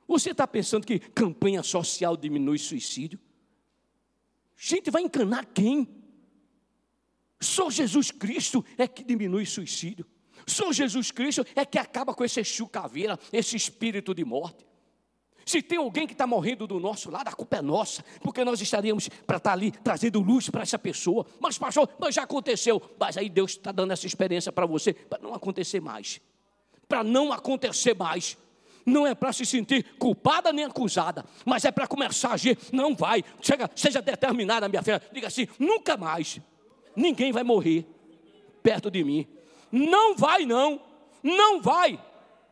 Você está pensando que campanha social diminui o suicídio? Gente, vai encanar quem? Só Jesus Cristo é que diminui o suicídio. Só Jesus Cristo é que acaba com esse chucaveira, esse espírito de morte. Se tem alguém que está morrendo do nosso lado, a culpa é nossa, porque nós estaríamos para estar tá ali trazendo luz para essa pessoa. Mas, pastor, mas já aconteceu. Mas aí Deus está dando essa experiência para você, para não acontecer mais. Para não acontecer mais. Não é para se sentir culpada nem acusada, mas é para começar a agir. Não vai. Chega, seja determinada, minha filha. Diga assim: nunca mais. Ninguém vai morrer perto de mim. Não vai, não. Não vai.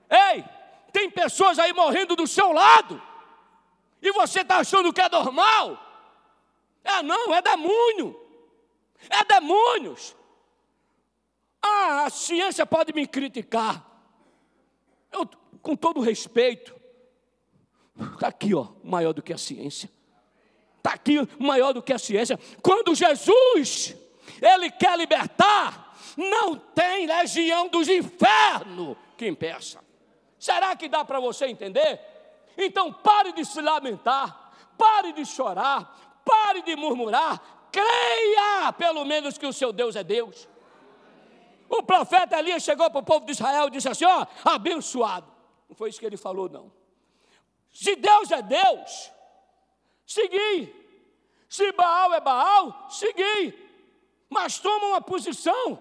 Ei, tem pessoas aí morrendo do seu lado, e você está achando que é normal. É não, é demônio. É demônios. Ah, a ciência pode me criticar. Eu, com todo respeito, está aqui, ó, maior do que a ciência. Está aqui, maior do que a ciência. Quando Jesus, Ele quer libertar, não tem legião dos infernos que impeça. Será que dá para você entender? Então pare de se lamentar, pare de chorar, pare de murmurar, creia pelo menos que o seu Deus é Deus. O profeta Elias chegou para o povo de Israel e disse assim: ó, abençoado. Não foi isso que ele falou, não. Se Deus é Deus, segui. Se Baal é Baal, segui. Mas toma uma posição.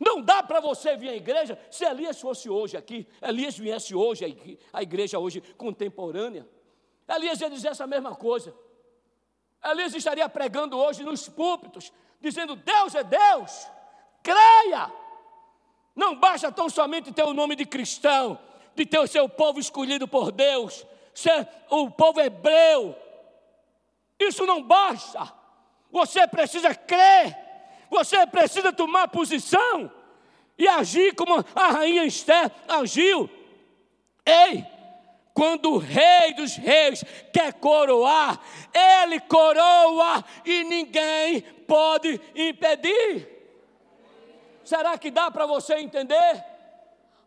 Não dá para você vir à igreja. Se Elias fosse hoje aqui, Elias viesse hoje à igreja hoje contemporânea, Elias ia dizer essa mesma coisa. Elias estaria pregando hoje nos púlpitos, dizendo: Deus é Deus, creia. Não basta tão somente ter o nome de cristão, de ter o seu povo escolhido por Deus, ser o povo hebreu. Isso não basta. Você precisa crer, você precisa tomar posição e agir como a rainha Esther agiu. Ei, quando o rei dos reis quer coroar, ele coroa e ninguém pode impedir. Será que dá para você entender?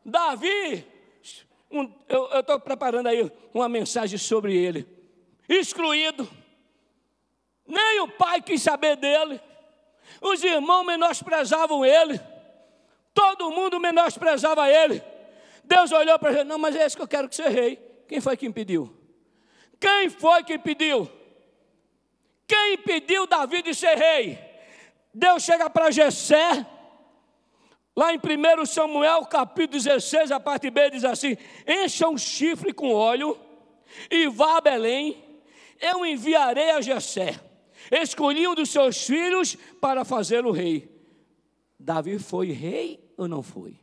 Davi, um, eu estou preparando aí uma mensagem sobre ele. Excluído, nem o pai quis saber dele, os irmãos menosprezavam ele, todo mundo menosprezava ele. Deus olhou para ele, não, mas é esse que eu quero que você rei. Quem foi que impediu? Quem foi que impediu? Quem impediu Davi de ser rei? Deus chega para Jessé, Lá em 1 Samuel, capítulo 16, a parte B diz assim: Encha um chifre com óleo e vá a Belém, eu enviarei a Jessé. Escolhi um dos seus filhos para fazê-lo rei. Davi foi rei ou não foi?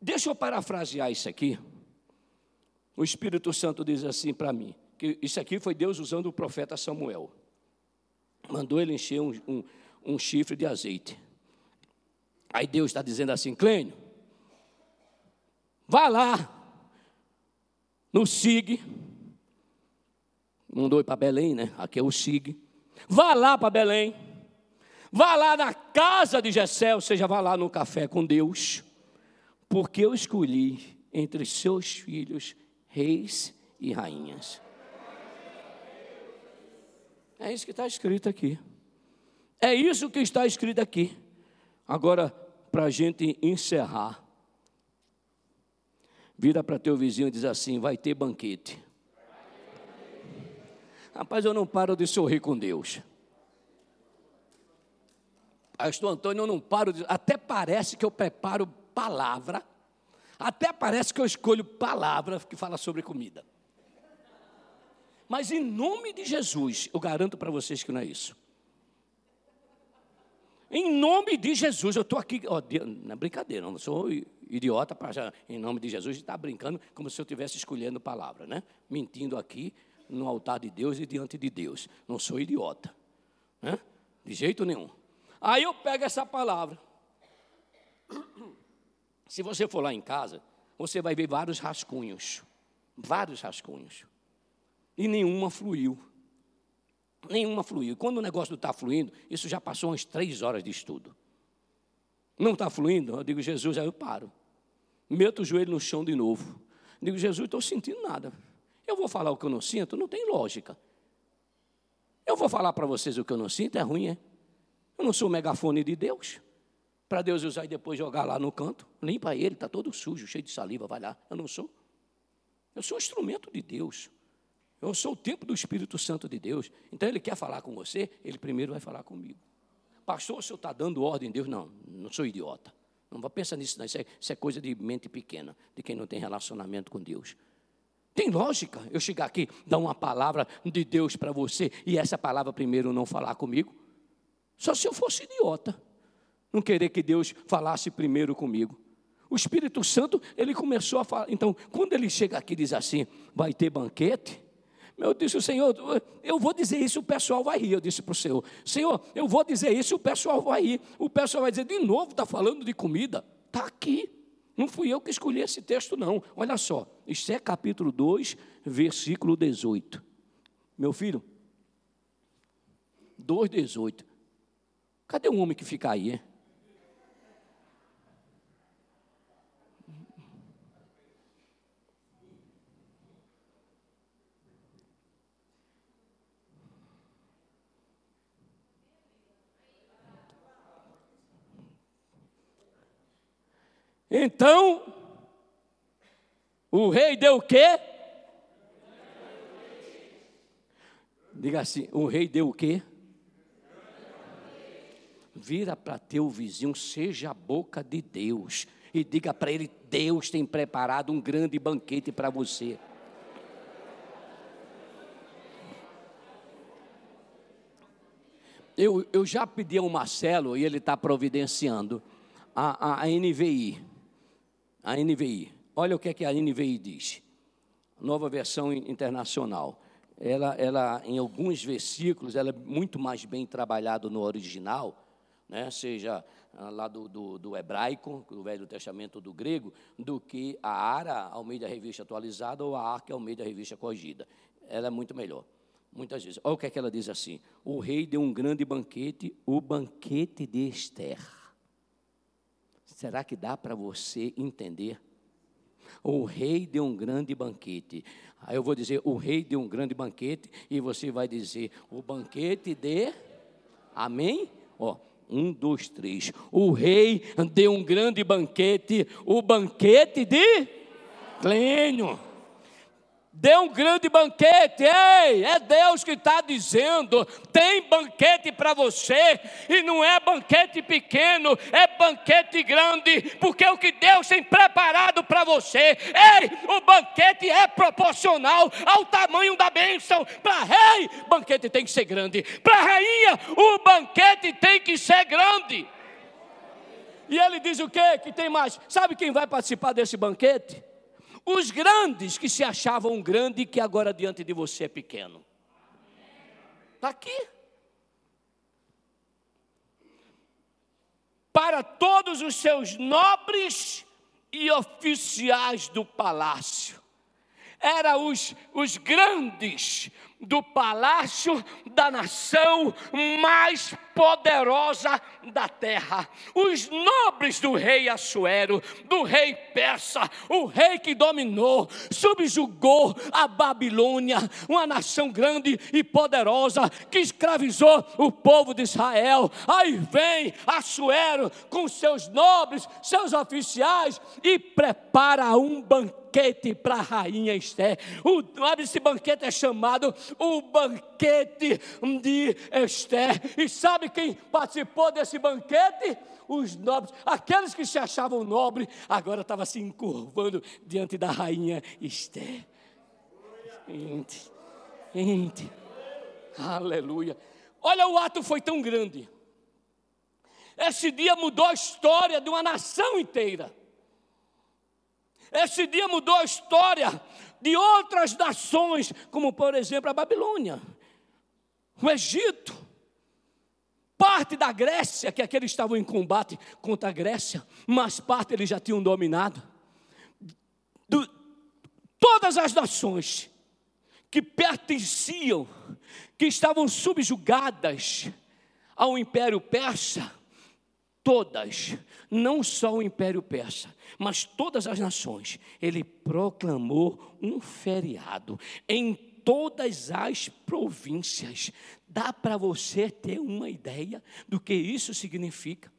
Deixa eu parafrasear isso aqui. O Espírito Santo diz assim para mim: que isso aqui foi Deus usando o profeta Samuel. Mandou ele encher um, um, um chifre de azeite. Aí Deus está dizendo assim, Clênio, vá lá no SIG, mandou ir para Belém, né? Aqui é o SIG. Vá lá para Belém, vá lá na casa de Jessé, ou seja, vá lá no café com Deus, porque eu escolhi entre seus filhos reis e rainhas. É isso que está escrito aqui. É isso que está escrito aqui. Agora, para a gente encerrar, vira para teu vizinho e diz assim: vai ter banquete. Rapaz, eu não paro de sorrir com Deus. Pastor Antônio, eu não paro de. Até parece que eu preparo palavra. Até parece que eu escolho palavra que fala sobre comida. Mas em nome de Jesus, eu garanto para vocês que não é isso. Em nome de Jesus, eu estou aqui, ó, não é brincadeira, não sou idiota para em nome de Jesus estar brincando como se eu estivesse escolhendo palavra, né? Mentindo aqui no altar de Deus e diante de Deus. Não sou idiota, né? De jeito nenhum. Aí eu pego essa palavra. Se você for lá em casa, você vai ver vários rascunhos, vários rascunhos. E nenhuma fluiu. Nenhuma fluiu. Quando o negócio não está fluindo, isso já passou umas três horas de estudo. Não está fluindo? Eu digo, Jesus, aí eu paro. Meto o joelho no chão de novo. Digo, Jesus, estou sentindo nada. Eu vou falar o que eu não sinto? Não tem lógica. Eu vou falar para vocês o que eu não sinto? É ruim, é? Eu não sou o megafone de Deus. Para Deus usar e depois jogar lá no canto. Limpa ele, está todo sujo, cheio de saliva, vai lá. Eu não sou. Eu sou um instrumento de Deus. Eu sou o templo do Espírito Santo de Deus. Então ele quer falar com você, ele primeiro vai falar comigo. Pastor, o senhor está dando ordem a Deus? Não, não sou idiota. Não vá pensar nisso, não. Isso é, isso é coisa de mente pequena, de quem não tem relacionamento com Deus. Tem lógica eu chegar aqui, dar uma palavra de Deus para você e essa palavra primeiro não falar comigo? Só se eu fosse idiota. Não querer que Deus falasse primeiro comigo. O Espírito Santo, ele começou a falar. Então, quando ele chega aqui e diz assim: vai ter banquete, eu disse, Senhor, eu vou dizer isso, o pessoal vai rir. Eu disse para o Senhor, Senhor, eu vou dizer isso, o pessoal vai rir. O pessoal vai dizer, de novo, está falando de comida. Está aqui. Não fui eu que escolhi esse texto, não. Olha só, isso é capítulo 2, versículo 18. Meu filho, 2,18. Cadê o homem que fica aí, hein? Então, o rei deu o quê? Diga assim: o rei deu o quê? Vira para teu vizinho, seja a boca de Deus, e diga para ele: Deus tem preparado um grande banquete para você. eu, eu já pedi ao Marcelo, e ele está providenciando, a, a, a NVI. A NVI. Olha o que, é que a NVI diz. Nova versão internacional. Ela, ela, em alguns versículos, ela é muito mais bem trabalhada no original, né? seja ah, lá do, do, do, hebraico, do Velho Testamento do grego, do que a Ara, ao meio da revista atualizada, ou a Arca, ao meio da revista corrigida. Ela é muito melhor. Muitas vezes. Olha o que, é que ela diz assim: O rei deu um grande banquete, o banquete de Esther. Será que dá para você entender? O rei deu um grande banquete. Aí eu vou dizer: O rei deu um grande banquete, e você vai dizer: O banquete de. Amém? Ó. Um, dois, três. O rei deu um grande banquete, o banquete de Clênio. Deu um grande banquete, ei, é Deus que está dizendo: tem banquete para você, e não é banquete pequeno, é banquete grande, porque o que Deus tem preparado para você, ei, o banquete é proporcional ao tamanho da bênção. Para rei, banquete tem que ser grande, para rainha, o banquete tem que ser grande. E ele diz o quê? Que tem mais? Sabe quem vai participar desse banquete? Os grandes que se achavam grande que agora diante de você é pequeno. Está aqui. Para todos os seus nobres e oficiais do palácio. Eram os, os grandes do palácio da nação mais poderosa da terra. Os nobres do rei Assuero, do rei persa, o rei que dominou, subjugou a Babilônia, uma nação grande e poderosa que escravizou o povo de Israel. Aí vem Assuero com seus nobres, seus oficiais e prepara um banquete para a rainha Esther. O, esse banquete é chamado o banquete de Esther. E sabe quem participou desse banquete? Os nobres, aqueles que se achavam nobres, agora estavam se encurvando diante da rainha Esther. Gente, gente, aleluia. Olha, o ato foi tão grande. Esse dia mudou a história de uma nação inteira. Esse dia mudou a história de outras nações, como por exemplo a Babilônia, o Egito, parte da Grécia, que aqueles estavam em combate contra a Grécia, mas parte eles já tinham dominado. Do, todas as nações que pertenciam, que estavam subjugadas ao Império Persa, todas, não só o Império Persa, mas todas as nações, ele proclamou um feriado em todas as províncias. Dá para você ter uma ideia do que isso significa?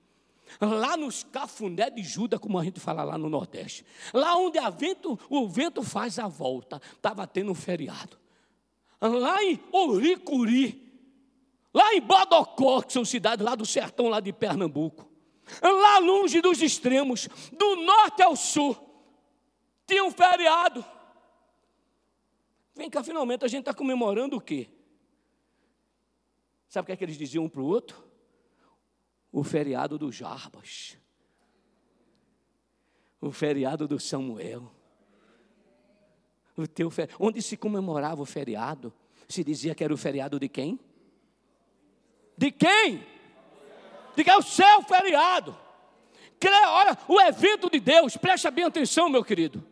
Lá nos cafuné de Juda, como a gente fala lá no Nordeste, lá onde vento, o vento faz a volta, estava tendo um feriado. Lá em Oricuri, lá em Bodocó, que são cidades lá do sertão, lá de Pernambuco, lá longe dos extremos, do norte ao sul, tinha um feriado. Vem cá, finalmente a gente está comemorando o quê? Sabe o que, é que eles diziam um para o outro? O feriado do Jarbas. O feriado do Samuel. O teu fer... Onde se comemorava o feriado? Se dizia que era o feriado de quem? De quem? Diga, é o seu feriado. Olha, o evento de Deus, preste bem atenção, meu querido.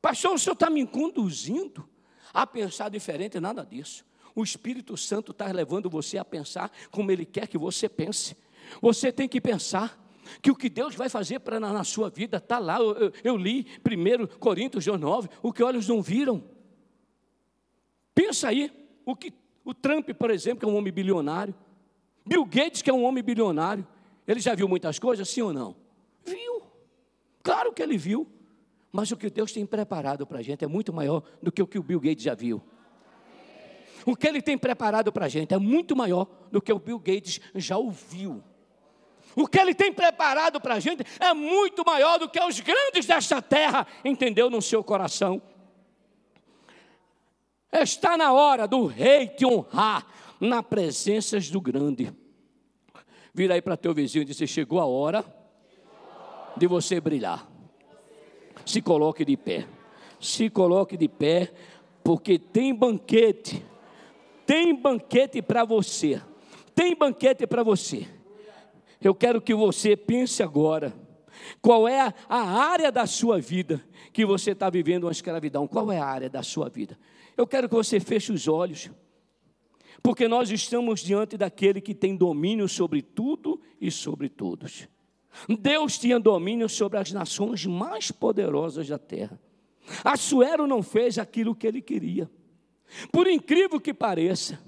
Pastor, o senhor está me conduzindo a pensar diferente, nada disso. O Espírito Santo está levando você a pensar como Ele quer que você pense. Você tem que pensar que o que Deus vai fazer para na, na, sua vida está lá. Eu, eu, eu li 1 Coríntios 9, o que olhos não viram. Pensa aí, o que o Trump, por exemplo, que é um homem bilionário, Bill Gates, que é um homem bilionário, ele já viu muitas coisas, sim ou não? Viu. Claro que ele viu. Mas o que Deus tem preparado para a gente é muito maior do que o que o Bill Gates já viu. O que ele tem preparado para a gente é muito maior do que o Bill Gates já ouviu. O que ele tem preparado para a gente é muito maior do que os grandes desta terra, entendeu? No seu coração. Está na hora do rei te honrar, na presença do grande. Vira aí para teu vizinho e diz: chegou a hora de você brilhar. Se coloque de pé. Se coloque de pé, porque tem banquete. Tem banquete para você. Tem banquete para você. Eu quero que você pense agora. Qual é a, a área da sua vida que você está vivendo uma escravidão? Qual é a área da sua vida? Eu quero que você feche os olhos, porque nós estamos diante daquele que tem domínio sobre tudo e sobre todos. Deus tinha domínio sobre as nações mais poderosas da terra. Assuero não fez aquilo que ele queria. Por incrível que pareça,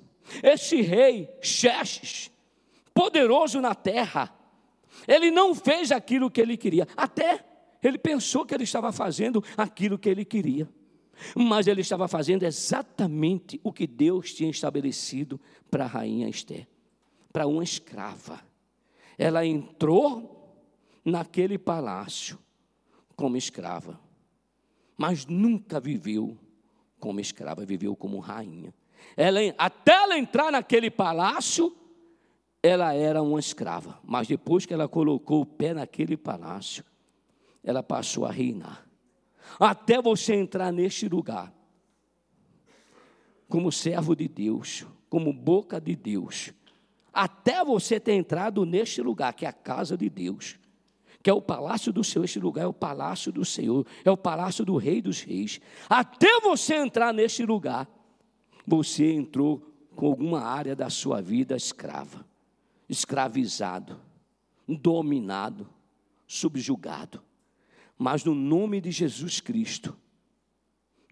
esse rei Xerxes, poderoso na terra, ele não fez aquilo que ele queria. Até ele pensou que ele estava fazendo aquilo que ele queria. Mas ele estava fazendo exatamente o que Deus tinha estabelecido para a rainha Esther, para uma escrava. Ela entrou naquele palácio como escrava, mas nunca viveu como escrava, viveu como rainha. Ela, até ela entrar naquele palácio, ela era uma escrava, mas depois que ela colocou o pé naquele palácio, ela passou a reinar até você entrar neste lugar, como servo de Deus, como boca de Deus, até você ter entrado neste lugar, que é a casa de Deus, que é o palácio do Senhor, este lugar é o palácio do Senhor, é o palácio do Rei dos Reis. Até você entrar neste lugar, você entrou com alguma área da sua vida escrava, escravizado, dominado, subjugado mas no nome de Jesus Cristo,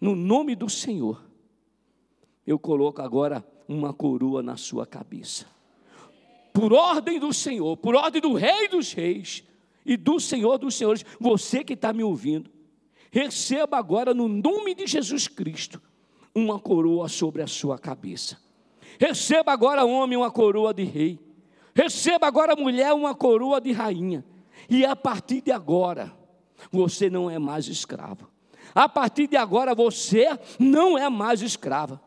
no nome do Senhor, eu coloco agora uma coroa na sua cabeça. Por ordem do Senhor, por ordem do Rei dos Reis e do Senhor dos Senhores, você que está me ouvindo, receba agora, no nome de Jesus Cristo, uma coroa sobre a sua cabeça. Receba agora, homem, uma coroa de rei. Receba agora, mulher, uma coroa de rainha. E a partir de agora, você não é mais escravo. A partir de agora você não é mais escrava.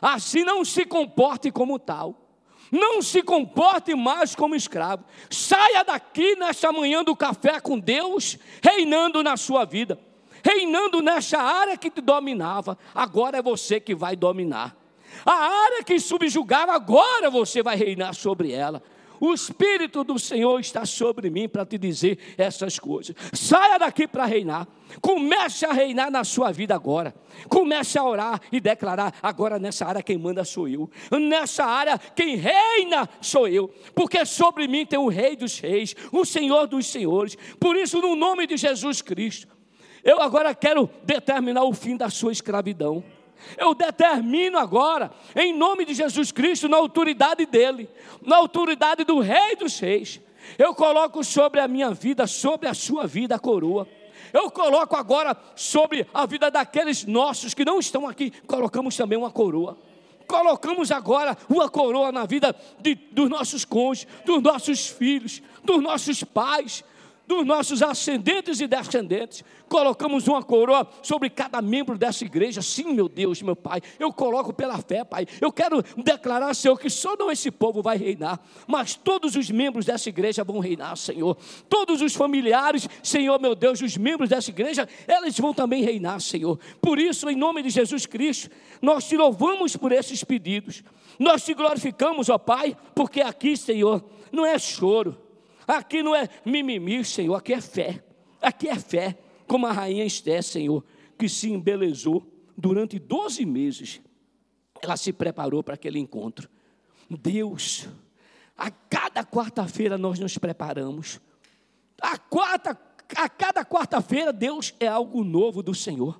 Assim não se comporte como tal. Não se comporte mais como escravo. Saia daqui nesta manhã do café com Deus, reinando na sua vida, reinando nessa área que te dominava. Agora é você que vai dominar. A área que subjugava, agora você vai reinar sobre ela. O Espírito do Senhor está sobre mim para te dizer essas coisas. Saia daqui para reinar. Comece a reinar na sua vida agora. Comece a orar e declarar: agora nessa área quem manda sou eu. Nessa área quem reina sou eu. Porque sobre mim tem o Rei dos Reis, o Senhor dos Senhores. Por isso, no nome de Jesus Cristo, eu agora quero determinar o fim da sua escravidão. Eu determino agora, em nome de Jesus Cristo, na autoridade dele, na autoridade do Rei dos Reis. Eu coloco sobre a minha vida, sobre a sua vida, a coroa. Eu coloco agora sobre a vida daqueles nossos que não estão aqui, colocamos também uma coroa. Colocamos agora uma coroa na vida de, dos nossos cônjuges, dos nossos filhos, dos nossos pais, dos nossos ascendentes e descendentes. Colocamos uma coroa sobre cada membro dessa igreja. Sim, meu Deus, meu Pai. Eu coloco pela fé, Pai. Eu quero declarar, Senhor, que só não esse povo vai reinar, mas todos os membros dessa igreja vão reinar, Senhor. Todos os familiares, Senhor, meu Deus, os membros dessa igreja, eles vão também reinar, Senhor. Por isso, em nome de Jesus Cristo, nós te louvamos por esses pedidos. Nós te glorificamos, ó Pai, porque aqui, Senhor, não é choro Aqui não é mimimi, Senhor, aqui é fé. Aqui é fé, como a rainha Esté, Senhor, que se embelezou durante 12 meses. Ela se preparou para aquele encontro. Deus, a cada quarta-feira nós nos preparamos. A, quarta, a cada quarta-feira, Deus é algo novo do Senhor.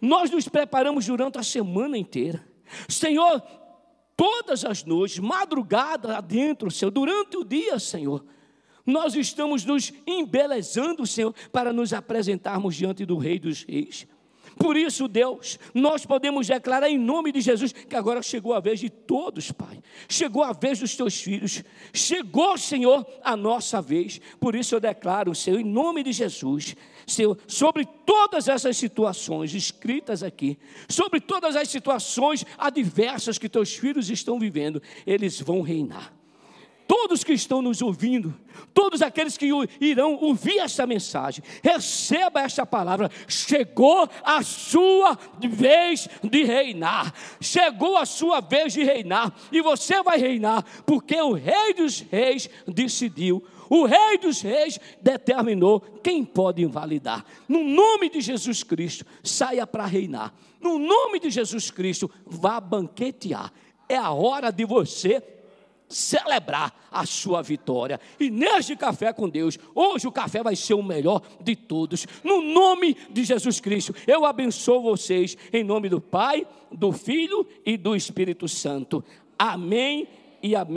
Nós nos preparamos durante a semana inteira. Senhor, todas as noites, madrugada adentro, Senhor, durante o dia, Senhor, nós estamos nos embelezando, Senhor, para nos apresentarmos diante do Rei dos Reis. Por isso, Deus, nós podemos declarar em nome de Jesus que agora chegou a vez de todos, Pai. Chegou a vez dos teus filhos. Chegou, Senhor, a nossa vez. Por isso eu declaro, Senhor, em nome de Jesus, Senhor, sobre todas essas situações escritas aqui, sobre todas as situações adversas que teus filhos estão vivendo, eles vão reinar todos que estão nos ouvindo, todos aqueles que irão ouvir esta mensagem, receba esta palavra. Chegou a sua vez de reinar. Chegou a sua vez de reinar. E você vai reinar, porque o Rei dos Reis decidiu. O Rei dos Reis determinou quem pode invalidar. No nome de Jesus Cristo, saia para reinar. No nome de Jesus Cristo, vá banquetear. É a hora de você celebrar a sua vitória. E neste café com Deus, hoje o café vai ser o melhor de todos. No nome de Jesus Cristo, eu abençoo vocês em nome do Pai, do Filho e do Espírito Santo. Amém e amém.